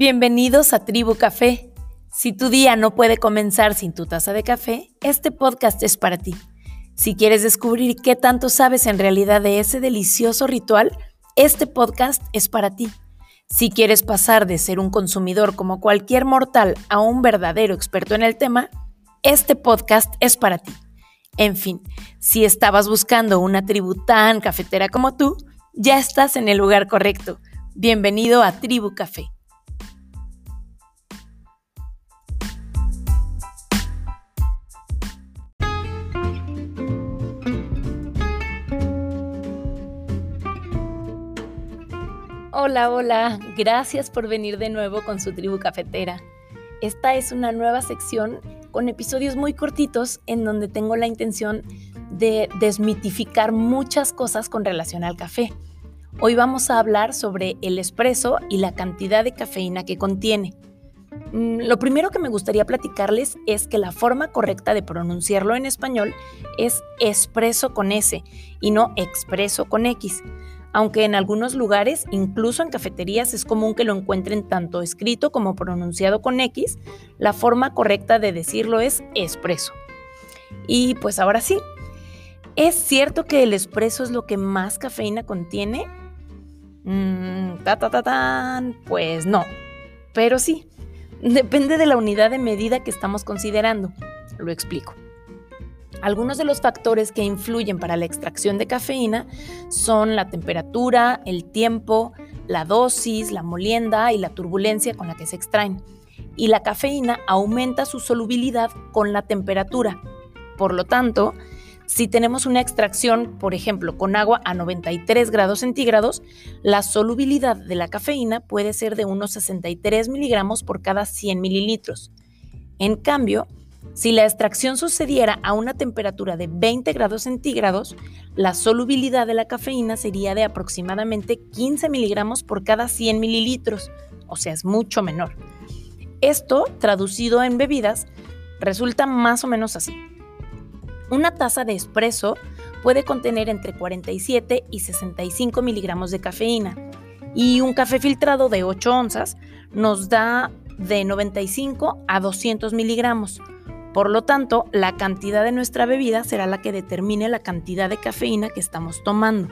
Bienvenidos a Tribu Café. Si tu día no puede comenzar sin tu taza de café, este podcast es para ti. Si quieres descubrir qué tanto sabes en realidad de ese delicioso ritual, este podcast es para ti. Si quieres pasar de ser un consumidor como cualquier mortal a un verdadero experto en el tema, este podcast es para ti. En fin, si estabas buscando una tribu tan cafetera como tú, ya estás en el lugar correcto. Bienvenido a Tribu Café. Hola, hola, gracias por venir de nuevo con su tribu cafetera. Esta es una nueva sección con episodios muy cortitos en donde tengo la intención de desmitificar muchas cosas con relación al café. Hoy vamos a hablar sobre el espresso y la cantidad de cafeína que contiene. Mm, lo primero que me gustaría platicarles es que la forma correcta de pronunciarlo en español es espresso con S y no expreso con X aunque en algunos lugares, incluso en cafeterías, es común que lo encuentren tanto escrito como pronunciado con X, la forma correcta de decirlo es espresso. Y pues ahora sí, ¿es cierto que el espresso es lo que más cafeína contiene? Mm, ta, ta, ta, pues no, pero sí, depende de la unidad de medida que estamos considerando. Lo explico. Algunos de los factores que influyen para la extracción de cafeína son la temperatura, el tiempo, la dosis, la molienda y la turbulencia con la que se extraen. Y la cafeína aumenta su solubilidad con la temperatura. Por lo tanto, si tenemos una extracción, por ejemplo, con agua a 93 grados centígrados, la solubilidad de la cafeína puede ser de unos 63 miligramos por cada 100 mililitros. En cambio, si la extracción sucediera a una temperatura de 20 grados centígrados, la solubilidad de la cafeína sería de aproximadamente 15 miligramos por cada 100 mililitros, o sea, es mucho menor. Esto, traducido en bebidas, resulta más o menos así. Una taza de espresso puede contener entre 47 y 65 miligramos de cafeína y un café filtrado de 8 onzas nos da de 95 a 200 miligramos. Por lo tanto, la cantidad de nuestra bebida será la que determine la cantidad de cafeína que estamos tomando.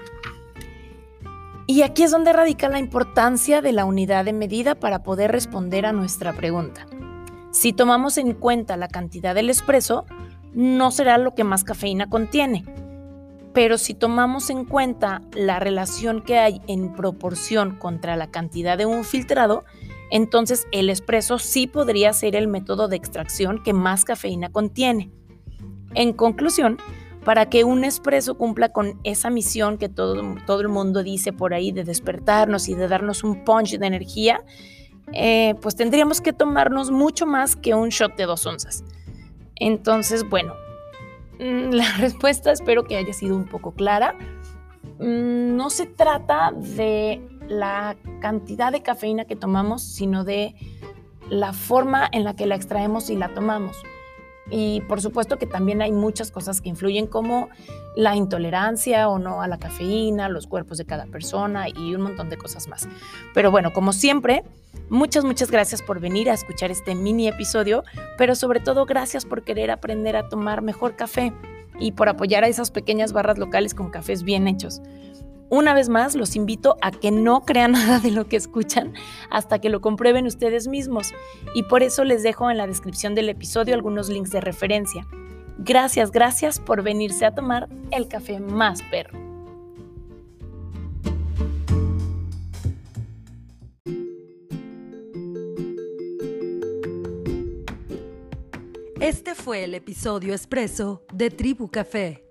Y aquí es donde radica la importancia de la unidad de medida para poder responder a nuestra pregunta. Si tomamos en cuenta la cantidad del espresso, no será lo que más cafeína contiene. Pero si tomamos en cuenta la relación que hay en proporción contra la cantidad de un filtrado, entonces el espresso sí podría ser el método de extracción que más cafeína contiene. En conclusión, para que un espresso cumpla con esa misión que todo, todo el mundo dice por ahí de despertarnos y de darnos un punch de energía, eh, pues tendríamos que tomarnos mucho más que un shot de dos onzas. Entonces, bueno, mm, la respuesta espero que haya sido un poco clara. Mm, no se trata de la cantidad de cafeína que tomamos, sino de la forma en la que la extraemos y la tomamos. Y por supuesto que también hay muchas cosas que influyen como la intolerancia o no a la cafeína, los cuerpos de cada persona y un montón de cosas más. Pero bueno, como siempre, muchas, muchas gracias por venir a escuchar este mini episodio, pero sobre todo gracias por querer aprender a tomar mejor café y por apoyar a esas pequeñas barras locales con cafés bien hechos. Una vez más, los invito a que no crean nada de lo que escuchan hasta que lo comprueben ustedes mismos y por eso les dejo en la descripción del episodio algunos links de referencia. Gracias, gracias por venirse a tomar el café más perro. Este fue el episodio expreso de Tribu Café.